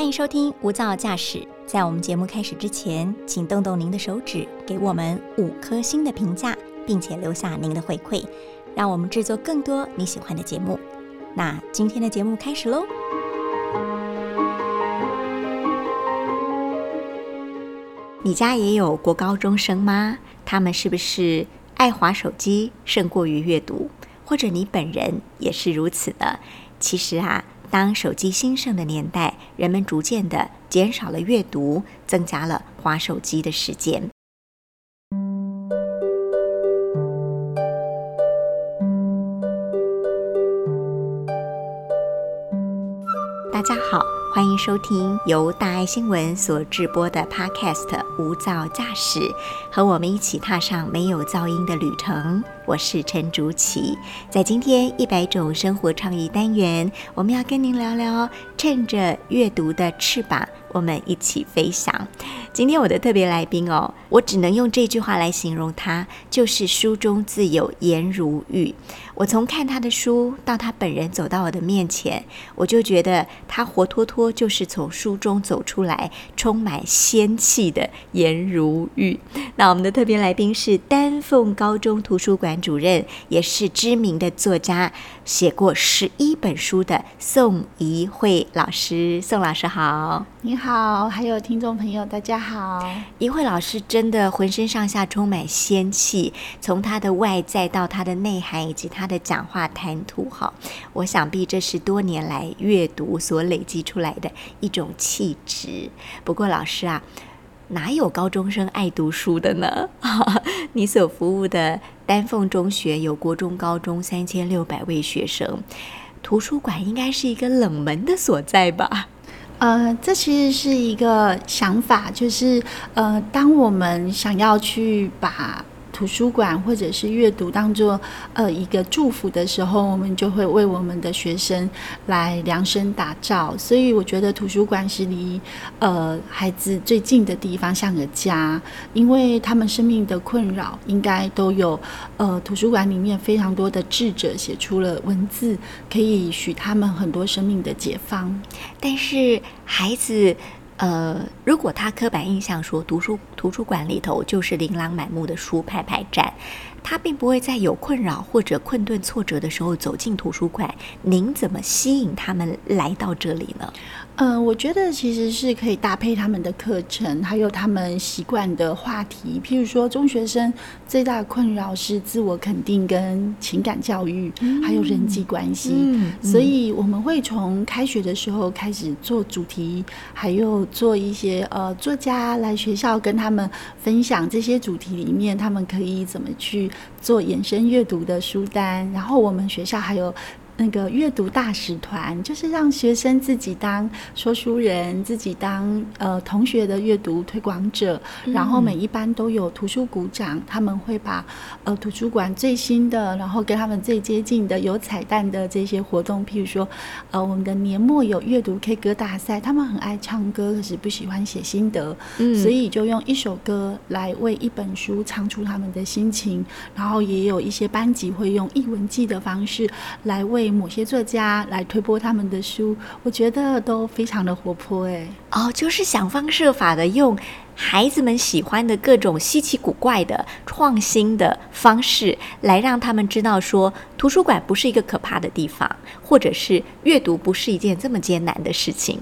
欢迎收听无噪驾驶。在我们节目开始之前，请动动您的手指，给我们五颗星的评价，并且留下您的回馈，让我们制作更多你喜欢的节目。那今天的节目开始喽！你家也有国高中生吗？他们是不是爱滑手机胜过于阅读？或者你本人也是如此的？其实啊。当手机兴盛的年代，人们逐渐的减少了阅读，增加了划手机的时间。大家好，欢迎收听由大爱新闻所制播的 Podcast《无噪驾驶》，和我们一起踏上没有噪音的旅程。我是陈竹琪，在今天一百种生活创意单元，我们要跟您聊聊趁着阅读的翅膀，我们一起飞翔。今天我的特别来宾哦，我只能用这句话来形容他，就是书中自有颜如玉。我从看他的书到他本人走到我的面前，我就觉得他活脱脱就是从书中走出来，充满仙气的颜如玉。那我们的特别来宾是丹凤高中图书馆。主任也是知名的作家，写过十一本书的宋怡慧老师。宋老师好，你好，还有听众朋友，大家好。怡慧老师真的浑身上下充满仙气，从她的外在到她的内涵以及她的讲话谈吐，哈，我想必这是多年来阅读所累积出来的一种气质。不过老师啊。哪有高中生爱读书的呢？你所服务的丹凤中学有国中、高中三千六百位学生，图书馆应该是一个冷门的所在吧？呃，这其实是一个想法，就是呃，当我们想要去把。图书馆或者是阅读当做呃一个祝福的时候，我们就会为我们的学生来量身打造。所以我觉得图书馆是离呃孩子最近的地方，像个家，因为他们生命的困扰应该都有呃图书馆里面非常多的智者写出了文字，可以许他们很多生命的解放。但是孩子。呃，如果他刻板印象说，图书图书馆里头就是琳琅满目的书排排站。他并不会在有困扰或者困顿挫折的时候走进图书馆。您怎么吸引他们来到这里呢？嗯，我觉得其实是可以搭配他们的课程，还有他们习惯的话题。譬如说，中学生最大的困扰是自我肯定、跟情感教育，还有人际关系。所以我们会从开学的时候开始做主题，还有做一些呃作家来学校跟他们分享这些主题里面，他们可以怎么去。做延伸阅读的书单，然后我们学校还有。那个阅读大使团就是让学生自己当说书人，自己当呃同学的阅读推广者，然后每一班都有图书股长，他们会把呃图书馆最新的，然后跟他们最接近的有彩蛋的这些活动，譬如说呃我们的年末有阅读 K 歌大赛，他们很爱唱歌，可是不喜欢写心得，所以就用一首歌来为一本书唱出他们的心情，然后也有一些班级会用译文记的方式来为。某些作家来推播他们的书，我觉得都非常的活泼哎。哦，就是想方设法的用孩子们喜欢的各种稀奇古怪的创新的方式，来让他们知道说，图书馆不是一个可怕的地方，或者是阅读不是一件这么艰难的事情。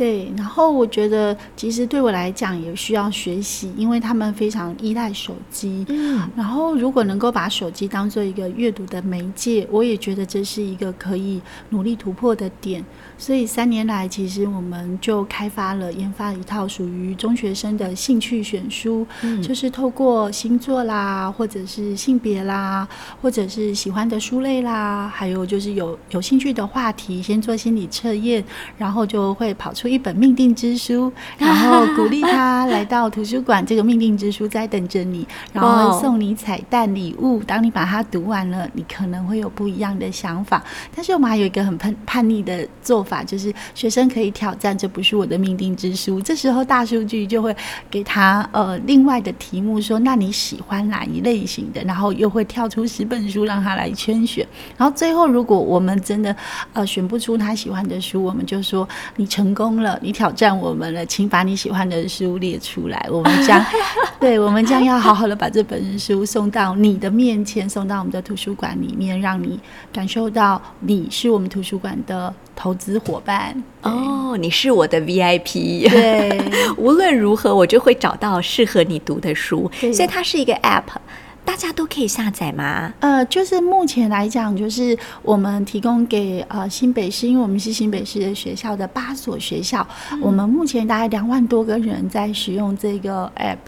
对，然后我觉得其实对我来讲也需要学习，因为他们非常依赖手机。嗯，然后如果能够把手机当做一个阅读的媒介，我也觉得这是一个可以努力突破的点。所以三年来，其实我们就开发了、研发了一套属于中学生的兴趣选书，就是透过星座啦，或者是性别啦，或者是喜欢的书类啦，还有就是有有兴趣的话题，先做心理测验，然后就会跑出一本命定之书，然后鼓励他来到图书馆，这个命定之书在等着你，然后送你彩蛋礼物。当你把它读完了，你可能会有不一样的想法。但是我们还有一个很叛叛逆的做法。法就是学生可以挑战，这不是我的命定之书。这时候大数据就会给他呃另外的题目，说那你喜欢哪一类型的？然后又会跳出十本书让他来圈选。然后最后如果我们真的呃选不出他喜欢的书，我们就说你成功功了，你挑战我们了，请把你喜欢的书列出来，我们将 对，我们将要好好的把这本书送到你的面前，送到我们的图书馆里面，让你感受到你是我们图书馆的投资伙伴。哦，你是我的 VIP。对，无论如何，我就会找到适合你读的书。所以它是一个 App。大家都可以下载吗？呃，就是目前来讲，就是我们提供给呃新北市，因为我们是新北市的学校的八所学校，我们目前大概两万多个人在使用这个 app。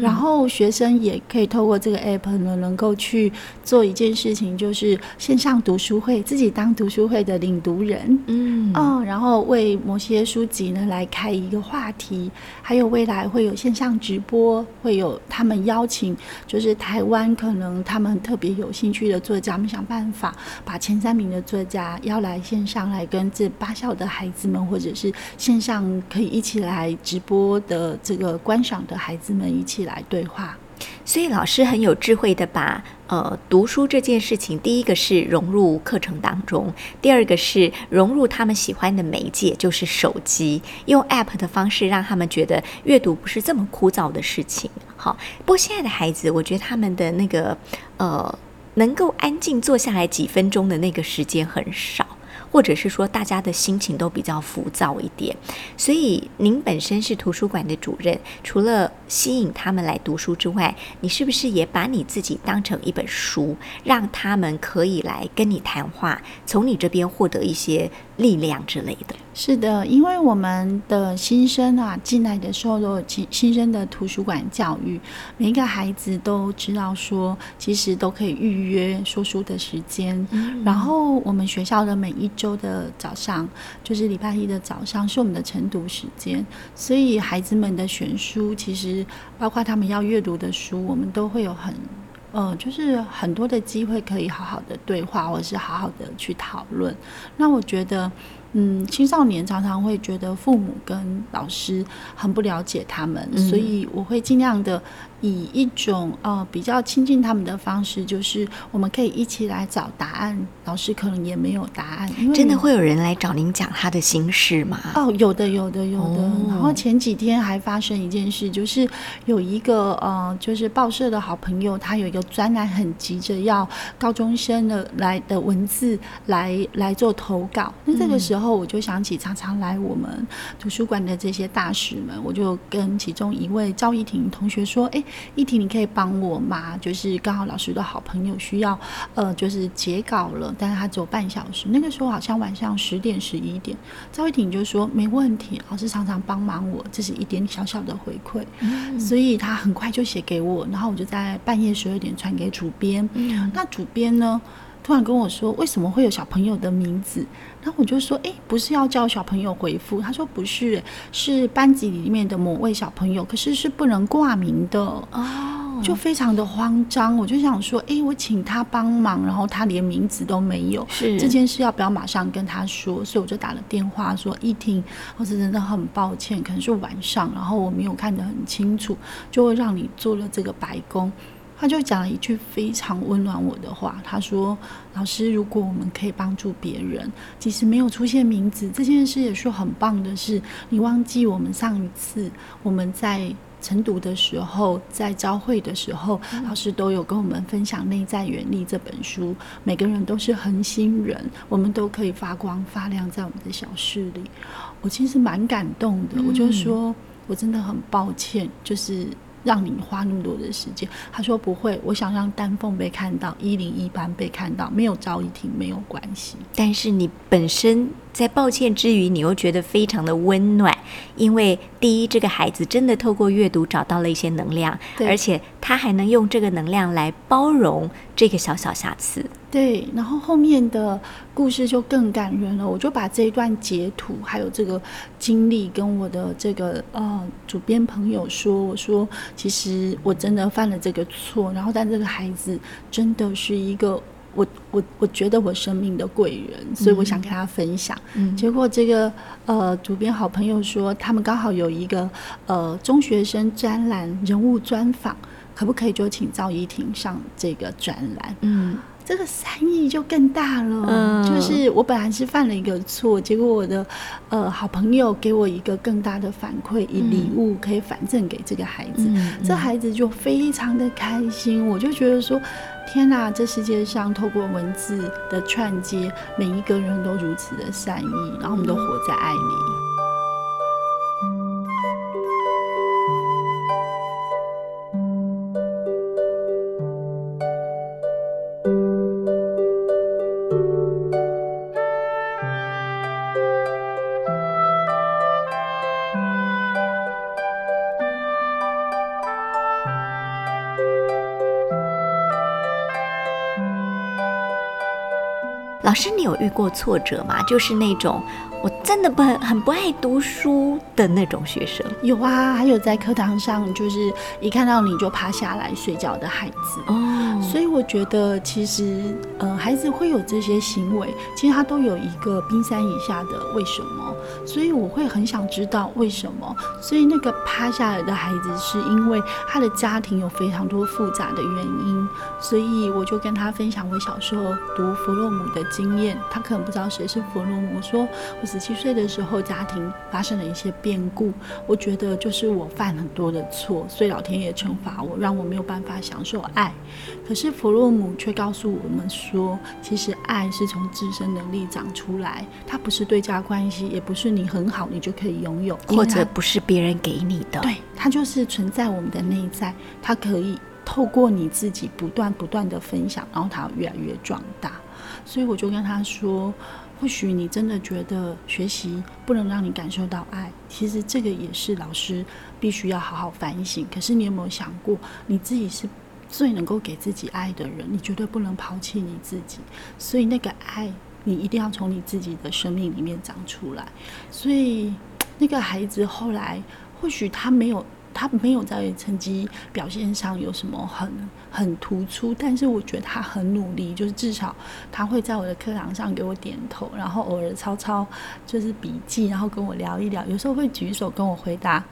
然后学生也可以透过这个 app 呢，能够去做一件事情，就是线上读书会，自己当读书会的领读人，嗯，哦，然后为某些书籍呢来开一个话题，还有未来会有线上直播，会有他们邀请，就是台湾可能他们特别有兴趣的作家，我们想办法把前三名的作家邀来线上来跟这八校的孩子们，或者是线上可以一起来直播的这个观赏的孩子们一起。来对话，所以老师很有智慧的把呃读书这件事情，第一个是融入课程当中，第二个是融入他们喜欢的媒介，就是手机，用 App 的方式让他们觉得阅读不是这么枯燥的事情。好，不过现在的孩子，我觉得他们的那个呃能够安静坐下来几分钟的那个时间很少。或者是说大家的心情都比较浮躁一点，所以您本身是图书馆的主任，除了吸引他们来读书之外，你是不是也把你自己当成一本书，让他们可以来跟你谈话，从你这边获得一些力量之类的？是的，因为我们的新生啊进来的时候，都新新生的图书馆教育，每一个孩子都知道说，其实都可以预约说书的时间。然后我们学校的每一周的早上，就是礼拜一的早上，是我们的晨读时间。所以孩子们的选书，其实包括他们要阅读的书，我们都会有很呃，就是很多的机会可以好好的对话，或者是好好的去讨论。那我觉得。嗯，青少年常常会觉得父母跟老师很不了解他们，所以我会尽量的。以一种呃比较亲近他们的方式，就是我们可以一起来找答案。老师可能也没有答案，因为真的会有人来找您讲他的心事吗？哦，有的，有的，有的。然后前几天还发生一件事，就是有一个呃，就是报社的好朋友，他有一个专栏，很急着要高中生的来的文字来来做投稿。那这个时候，我就想起常常来我们图书馆的这些大使们，我就跟其中一位赵一婷同学说：“哎。”一婷，你可以帮我吗？就是刚好老师的好朋友需要，呃，就是截稿了，但是他只有半小时。那个时候好像晚上十点、十一点，赵一婷就说没问题，老师常常帮忙我，这是一点小小的回馈，所以他很快就写给我，然后我就在半夜十二点传给主编。那主编呢，突然跟我说，为什么会有小朋友的名字？然后我就说，哎，不是要叫小朋友回复？他说不是，是班级里面的某位小朋友，可是是不能挂名的哦，就非常的慌张。我就想说，哎，我请他帮忙，然后他连名字都没有，是这件事要不要马上跟他说？所以我就打了电话说，一听，我是真的很抱歉，可能是晚上，然后我没有看得很清楚，就会让你做了这个白工。他就讲了一句非常温暖我的话，他说：“老师，如果我们可以帮助别人，即使没有出现名字，这件事也是很棒的事。你忘记我们上一次我们在晨读的时候，在朝会的时候，老师都有跟我们分享《内在原力》这本书。每个人都是恒星人，我们都可以发光发亮在我们的小事里。我其实蛮感动的，我就说我真的很抱歉，就是。”让你花那么多的时间，他说不会，我想让丹凤被看到，一零一班被看到，没有赵一婷没有关系。但是你本身在抱歉之余，你又觉得非常的温暖，因为第一，这个孩子真的透过阅读找到了一些能量，而且他还能用这个能量来包容这个小小瑕疵。对，然后后面的故事就更感人了。我就把这一段截图，还有这个经历，跟我的这个呃主编朋友说，我说其实我真的犯了这个错，然后但这个孩子真的是一个我我我觉得我生命的贵人，所以我想跟他分享。结果这个呃主编好朋友说，他们刚好有一个呃中学生专栏人物专访，可不可以就请赵怡婷上这个专栏？嗯。这个善意就更大了。嗯就是我本来是犯了一个错，结果我的呃好朋友给我一个更大的反馈，以礼物可以反赠给这个孩子，嗯这孩子就非常的开心。我就觉得说，天哪，这世界上透过文字的串接，每一个人都如此的善意，然后我们都活在爱里。师，你有遇过挫折吗？就是那种我真的不很很不爱读书的那种学生。有啊，还有在课堂上，就是一看到你就趴下来睡觉的孩子。哦，所以我觉得，其实呃，孩子会有这些行为，其实他都有一个冰山以下的为什么。所以我会很想知道为什么。所以那个趴下来的孩子，是因为他的家庭有非常多复杂的原因。所以我就跟他分享我小时候读弗洛姆的经验。他可能不知道谁是弗洛姆，我说我十七岁的时候，家庭发生了一些变故，我觉得就是我犯很多的错，所以老天爷惩罚我，让我没有办法享受爱。可是弗洛姆却告诉我们说，其实爱是从自身能力长出来，它不是对价关系，也不是你很好你就可以拥有，或者不是别人给你的。对，它就是存在我们的内在，它可以透过你自己不断不断的分享，然后它越来越壮大。所以我就跟他说，或许你真的觉得学习不能让你感受到爱，其实这个也是老师必须要好好反省。可是你有没有想过，你自己是最能够给自己爱的人，你绝对不能抛弃你自己。所以那个爱，你一定要从你自己的生命里面长出来。所以那个孩子后来，或许他没有。他没有在成绩表现上有什么很很突出，但是我觉得他很努力，就是至少他会在我的课堂上给我点头，然后偶尔抄抄就是笔记，然后跟我聊一聊，有时候会举手跟我回答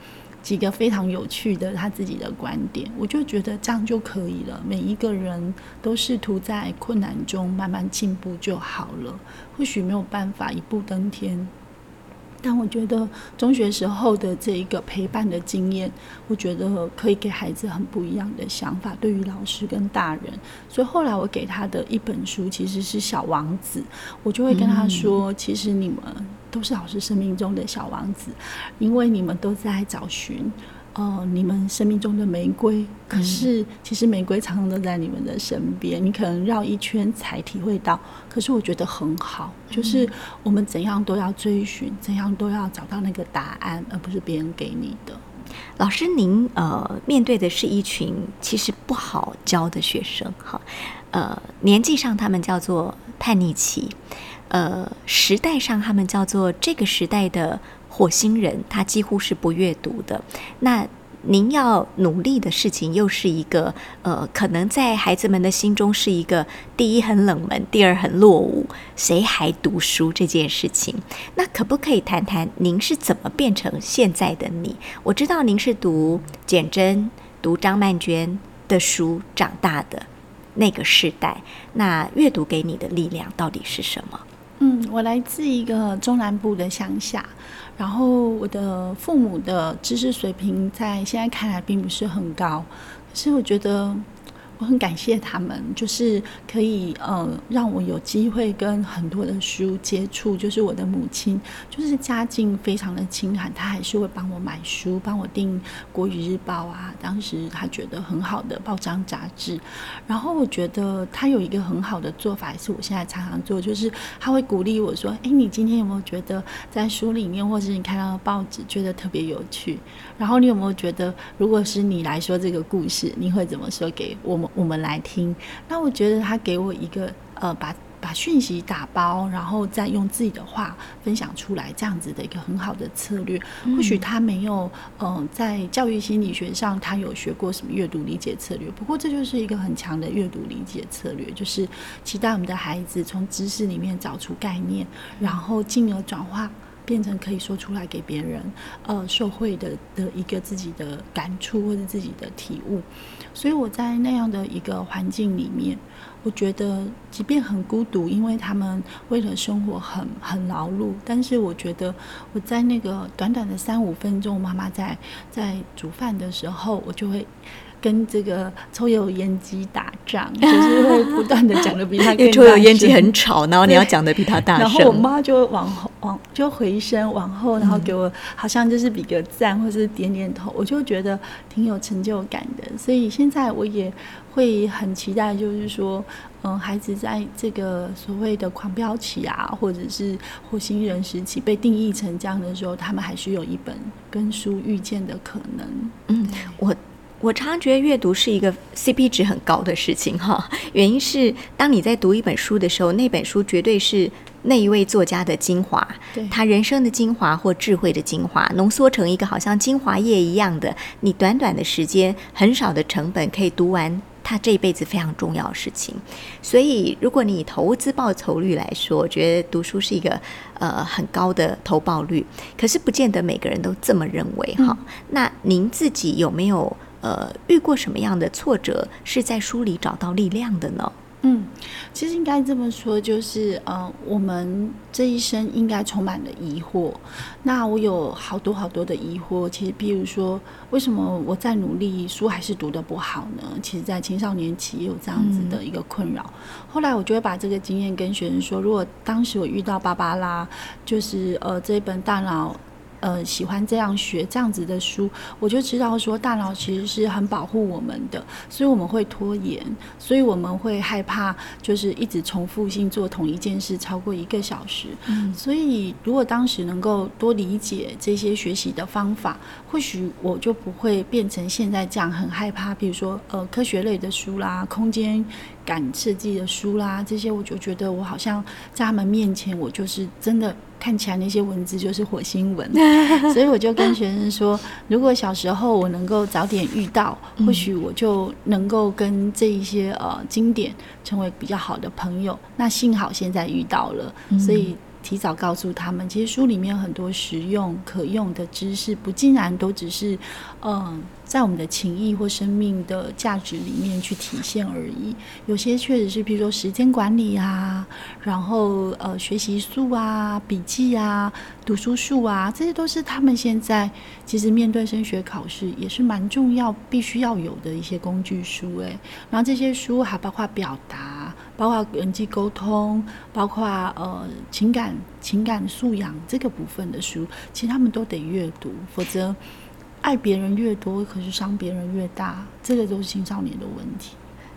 几个非常有趣的他自己的观点，我就觉得这样就可以了。每一个人都试图在困难中慢慢进步就好了，或许没有办法一步登天。但我觉得中学时候的这一个陪伴的经验，我觉得可以给孩子很不一样的想法，对于老师跟大人。所以后来我给他的一本书其实是《小王子》，我就会跟他说，其实你们都是老师生命中的小王子，因为你们都在找寻。呃，你们生命中的玫瑰，可是其实玫瑰常常都在你们的身边，你可能绕一圈才体会到。可是我觉得很好，就是我们怎样都要追寻，怎样都要找到那个答案，而不是别人给你的。老师，您呃面对的是一群其实不好教的学生，哈，呃，年纪上他们叫做叛逆期，呃，时代上他们叫做这个时代的火星人，他几乎是不阅读的。那您要努力的事情，又是一个呃，可能在孩子们的心中是一个第一很冷门，第二很落伍，谁还读书这件事情？那可不可以谈谈您是怎么变成现在的你？我知道您是读简真、读张曼娟的书长大的那个时代，那阅读给你的力量到底是什么？嗯，我来自一个中南部的乡下，然后我的父母的知识水平在现在看来并不是很高，可是我觉得我很感谢他们，就是可以呃让我有机会跟很多的书接触。就是我的母亲，就是家境非常的清寒，她还是会帮我买书，帮我订《国语日报》啊，当时她觉得很好的报章杂志。然后我觉得她有一个很好的做法，也是我现在常常做，就是她会鼓励我说：“诶，你今天有没有觉得在书里面，或是你看到的报纸，觉得特别有趣？然后你有没有觉得，如果是你来说这个故事，你会怎么说给我们我们来听？”那我觉得他给我一个呃，把把讯息打包，然后再用自己的话分享出来，这样子的一个很好的策略。或许他没有，嗯、在教育心理学上他有学过什么阅读理解策略，不过这就是一个很强的阅读理解策略，就是期待我们的孩子从知识里面找出概念，然后进而转化。变成可以说出来给别人，呃，受惠的的一个自己的感触或者自己的体悟。所以我在那样的一个环境里面，我觉得即便很孤独，因为他们为了生活很很劳碌，但是我觉得我在那个短短的三五分钟，妈妈在在煮饭的时候，我就会。跟这个抽油烟机打仗，就是会不断的讲的比他 更抽油烟机很吵，然后你要讲的比他大声。然后我妈就往后往就回身往后，然后给我好像就是比个赞或是点点头，我就觉得挺有成就感的。所以现在我也会很期待，就是说，嗯，孩子在这个所谓的狂飙期啊，或者是火星人时期被定义成这样的时候，他们还是有一本跟书遇见的可能。嗯，我。我常常觉得阅读是一个 CP 值很高的事情哈，原因是当你在读一本书的时候，那本书绝对是那一位作家的精华，他人生的精华或智慧的精华，浓缩成一个好像精华液一样的，你短短的时间，很少的成本可以读完他这一辈子非常重要的事情。所以，如果你以投资报酬率来说，我觉得读书是一个呃很高的投报率，可是不见得每个人都这么认为哈。那您自己有没有？呃，遇过什么样的挫折，是在书里找到力量的呢？嗯，其实应该这么说，就是呃，我们这一生应该充满了疑惑。那我有好多好多的疑惑，其实，譬如说，为什么我在努力，书还是读得不好呢？其实，在青少年期也有这样子的一个困扰。后来，我就会把这个经验跟学生说：，如果当时我遇到芭芭拉，就是呃，这本大脑。呃，喜欢这样学这样子的书，我就知道说大脑其实是很保护我们的，所以我们会拖延，所以我们会害怕，就是一直重复性做同一件事超过一个小时。嗯，所以如果当时能够多理解这些学习的方法，或许我就不会变成现在这样很害怕。比如说，呃，科学类的书啦，空间感设计的书啦，这些我就觉得我好像在他们面前，我就是真的。看起来那些文字就是火星文，所以我就跟学生说，如果小时候我能够早点遇到，或许我就能够跟这一些呃经典成为比较好的朋友。那幸好现在遇到了，所以。提早告诉他们，其实书里面很多实用可用的知识，不竟然都只是，嗯，在我们的情谊或生命的价值里面去体现而已。有些确实是，比如说时间管理啊，然后呃学习术啊、笔记啊、读书术啊，这些都是他们现在其实面对升学考试也是蛮重要、必须要有的一些工具书。诶，然后这些书还包括表达。包括人际沟通，包括呃情感情感素养这个部分的书，其实他们都得阅读，否则爱别人越多，可是伤别人越大，这个都是青少年的问题。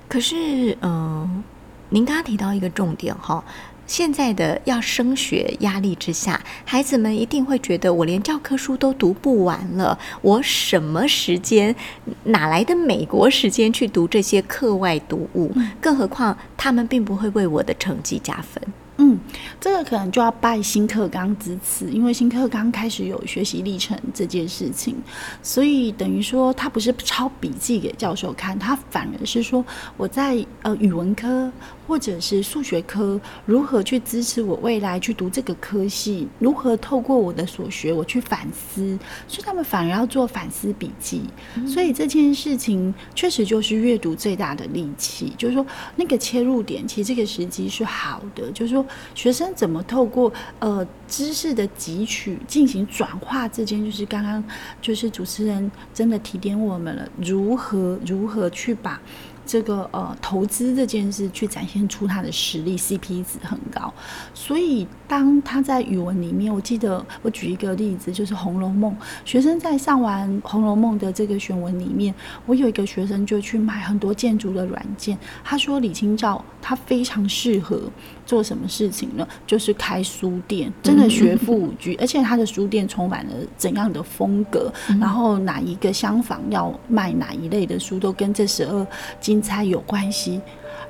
可是，嗯，您刚刚提到一个重点哈。现在的要升学压力之下，孩子们一定会觉得我连教科书都读不完了，我什么时间哪来的美国时间去读这些课外读物？更何况他们并不会为我的成绩加分。嗯，这个可能就要拜新课纲之赐，因为新课纲开始有学习历程这件事情，所以等于说他不是抄笔记给教授看，他反而是说我在呃语文科。或者是数学科如何去支持我未来去读这个科系？如何透过我的所学我去反思？所以他们反而要做反思笔记。所以这件事情确实就是阅读最大的利器。就是说那个切入点，其实这个时机是好的。就是说学生怎么透过呃知识的汲取进行转化，之间就是刚刚就是主持人真的提点我们了，如何如何去把。这个呃投资这件事去展现出他的实力，CP 值很高。所以当他在语文里面，我记得我举一个例子，就是《红楼梦》。学生在上完《红楼梦》的这个选文里面，我有一个学生就去买很多建筑的软件。他说李清照他非常适合做什么事情呢？就是开书店，真的学富五居，而且他的书店充满了怎样的风格？然后哪一个厢房要卖哪一类的书，都跟这十二才有关系，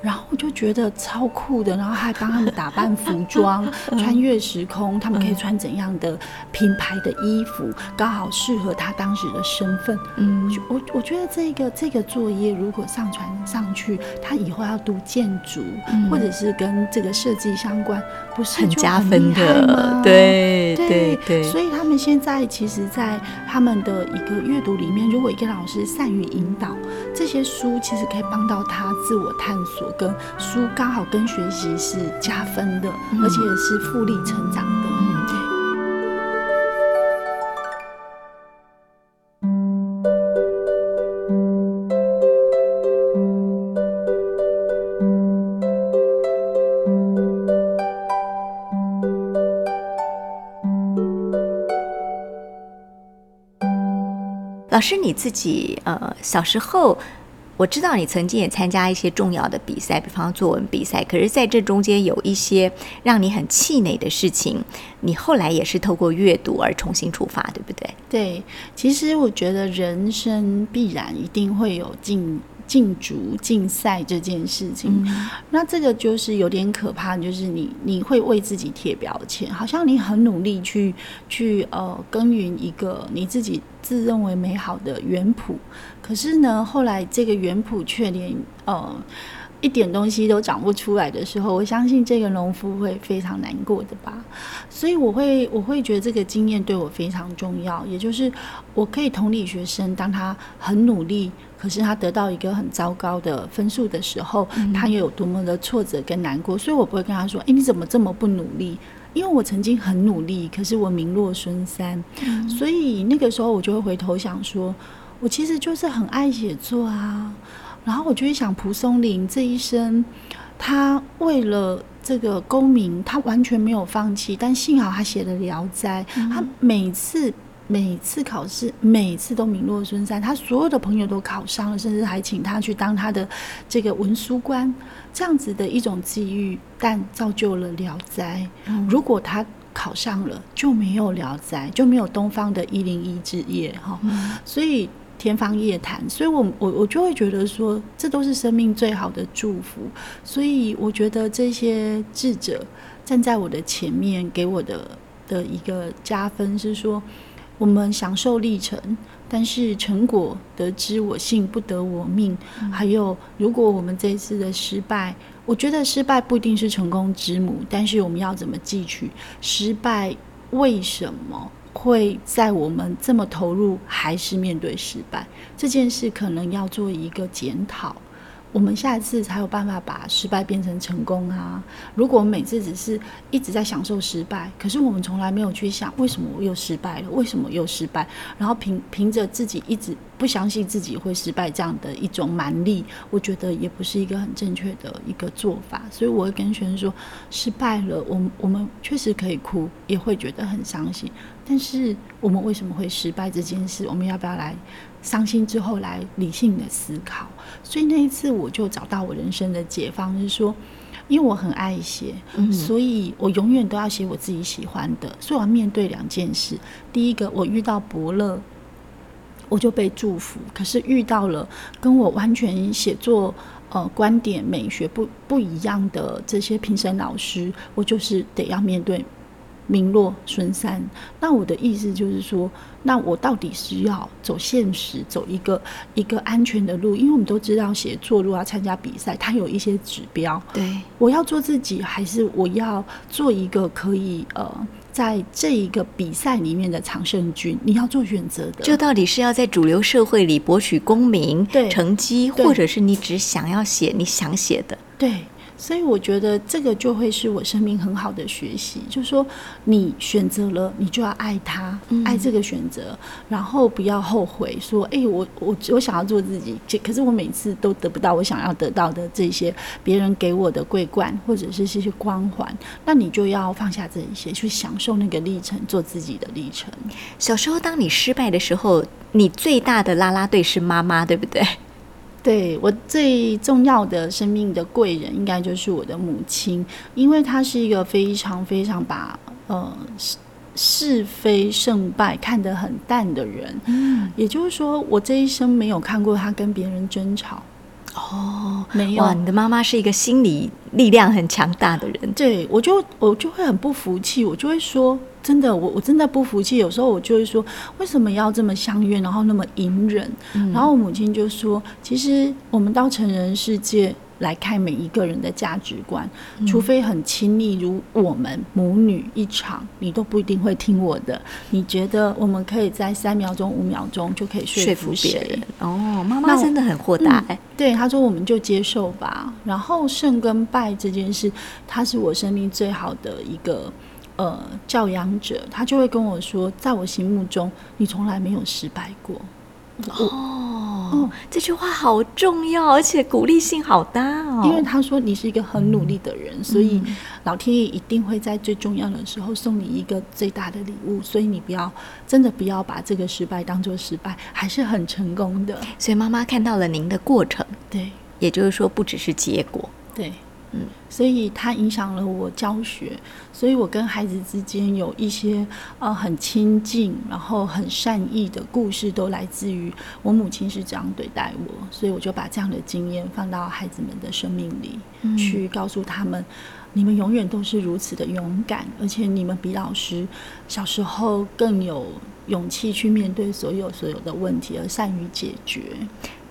然后我就觉得超酷的，然后还帮他们打扮服装，穿越时空，他们可以穿怎样的品牌的衣服，刚好适合他当时的身份。嗯，我我觉得这个这个作业如果上传上去，他以后要读建筑，或者是跟这个设计相关，不是很加分的吗？对对对，所以他们现在其实，在他们的一个阅读里面，如果一个老师善于引导，这些书其实可以帮到他自我探索，跟书刚好跟学习是加分的，而且是复利成长的。老师，你自己呃，小时候我知道你曾经也参加一些重要的比赛，比方作文比赛。可是在这中间有一些让你很气馁的事情，你后来也是透过阅读而重新出发，对不对？对，其实我觉得人生必然一定会有进竞逐、竞赛这件事情。那这个就是有点可怕，就是你你会为自己贴标签，好像你很努力去去呃耕耘一个你自己。自认为美好的原谱，可是呢，后来这个原谱却连呃一点东西都长不出来的时候，我相信这个农夫会非常难过的吧。所以我会我会觉得这个经验对我非常重要，也就是我可以同理学生，当他很努力，可是他得到一个很糟糕的分数的时候，他又有多么的挫折跟难过。所以我不会跟他说：“诶，你怎么这么不努力？”因为我曾经很努力，可是我名落孙山，所以那个时候我就会回头想说，我其实就是很爱写作啊。然后我就会想，蒲松龄这一生，他为了这个功名，他完全没有放弃。但幸好他写了《聊斋》，他每次。每次考试，每次都名落孙山。他所有的朋友都考上了，甚至还请他去当他的这个文书官，这样子的一种际遇，但造就了《聊斋》。如果他考上了，就没有《聊斋》，就没有东方的一零一之夜哈。所以天方夜谭。所以我我我就会觉得说，这都是生命最好的祝福。所以我觉得这些智者站在我的前面，给我的的一个加分是说。我们享受历程，但是成果得之我幸不得我命。还有，如果我们这一次的失败，我觉得失败不一定是成功之母，但是我们要怎么汲取失败？为什么会在我们这么投入，还是面对失败这件事，可能要做一个检讨。我们下一次才有办法把失败变成成功啊！如果每次只是一直在享受失败，可是我们从来没有去想为什么我又失败了，为什么又失败，然后凭凭着自己一直不相信自己会失败这样的一种蛮力，我觉得也不是一个很正确的一个做法。所以我会跟学生说，失败了，我们我们确实可以哭，也会觉得很伤心。但是我们为什么会失败这件事，我们要不要来？伤心之后来理性的思考，所以那一次我就找到我人生的解放，是说，因为我很爱写，所以我永远都要写我自己喜欢的，所以我要面对两件事。第一个，我遇到伯乐，我就被祝福；可是遇到了跟我完全写作呃观点美学不不一样的这些评审老师，我就是得要面对。名落孙山，那我的意思就是说，那我到底是要走现实，走一个一个安全的路？因为我们都知道，写作如果要参加比赛，它有一些指标。对，我要做自己，还是我要做一个可以呃，在这一个比赛里面的常胜军？你要做选择的。就到底是要在主流社会里博取功名、对成绩，或者是你只想要写你想写的？对。所以我觉得这个就会是我生命很好的学习，就是说你选择了，你就要爱他，爱这个选择，然后不要后悔。说，哎，我我我想要做自己，可是我每次都得不到我想要得到的这些别人给我的桂冠或者是这些光环，那你就要放下这一些，去享受那个历程，做自己的历程。小时候，当你失败的时候，你最大的拉拉队是妈妈，对不对？对我最重要的生命的贵人，应该就是我的母亲，因为她是一个非常非常把呃是是非胜败看得很淡的人。嗯，也就是说，我这一生没有看过她跟别人争吵。哦，没有哇，，你的妈妈是一个心理力量很强大的人。对我就我就会很不服气，我就会说，真的，我我真的不服气。有时候我就会说，为什么要这么相怨，然后那么隐忍？然后我母亲就说，其实我们到成人世界。来看每一个人的价值观，除非很亲密，如我们母女一场，你都不一定会听我的。你觉得我们可以在三秒钟、五秒钟就可以说说服别人？哦，妈妈真的很豁达、哎对，他说我们就接受吧。然后胜跟败这件事，他是我生命最好的一个呃教养者，他就会跟我说，在我心目中，你从来没有失败过。哦，这句话好重要，而且鼓励性好大哦。因为他说你是一个很努力的人，所以老天爷一定会在最重要的时候送你一个最大的礼物，所以你不要真的不要把这个失败当做失败，还是很成功的。所以妈妈看到了您的过程，对也就是说不只是结果。对，嗯，所以它影响了我教学，所以我跟孩子之间有一些呃很亲近，然后很善意的故事，都来自于我母亲是这样对待我，所以我就把这样的经验放到孩子们的生命里，去告诉他们。你们永远都是如此的勇敢，而且你们比老师小时候更有勇气去面对所有所有的问题，而善于解决。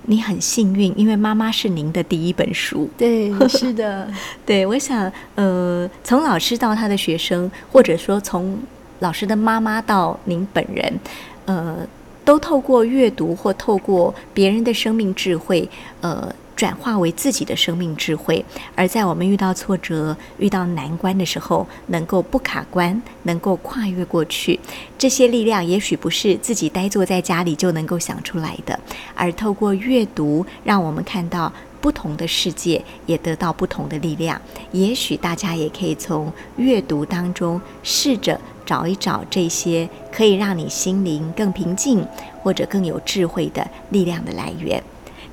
你很幸运，因为妈妈是您的第一本书。对，是的，对，我想，呃，从老师到他的学生，或者说从老师的妈妈到您本人，呃，都透过阅读或透过别人的生命智慧，呃。转化为自己的生命智慧，而在我们遇到挫折、遇到难关的时候，能够不卡关，能够跨越过去，这些力量也许不是自己呆坐在家里就能够想出来的，而透过阅读，让我们看到不同的世界，也得到不同的力量。也许大家也可以从阅读当中试着找一找这些可以让你心灵更平静或者更有智慧的力量的来源。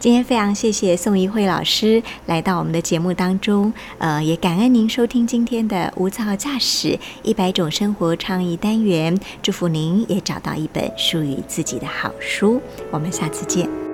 今天非常谢谢宋怡慧老师来到我们的节目当中，呃，也感恩您收听今天的无噪驾驶一百种生活倡议单元，祝福您也找到一本属于自己的好书。我们下次见。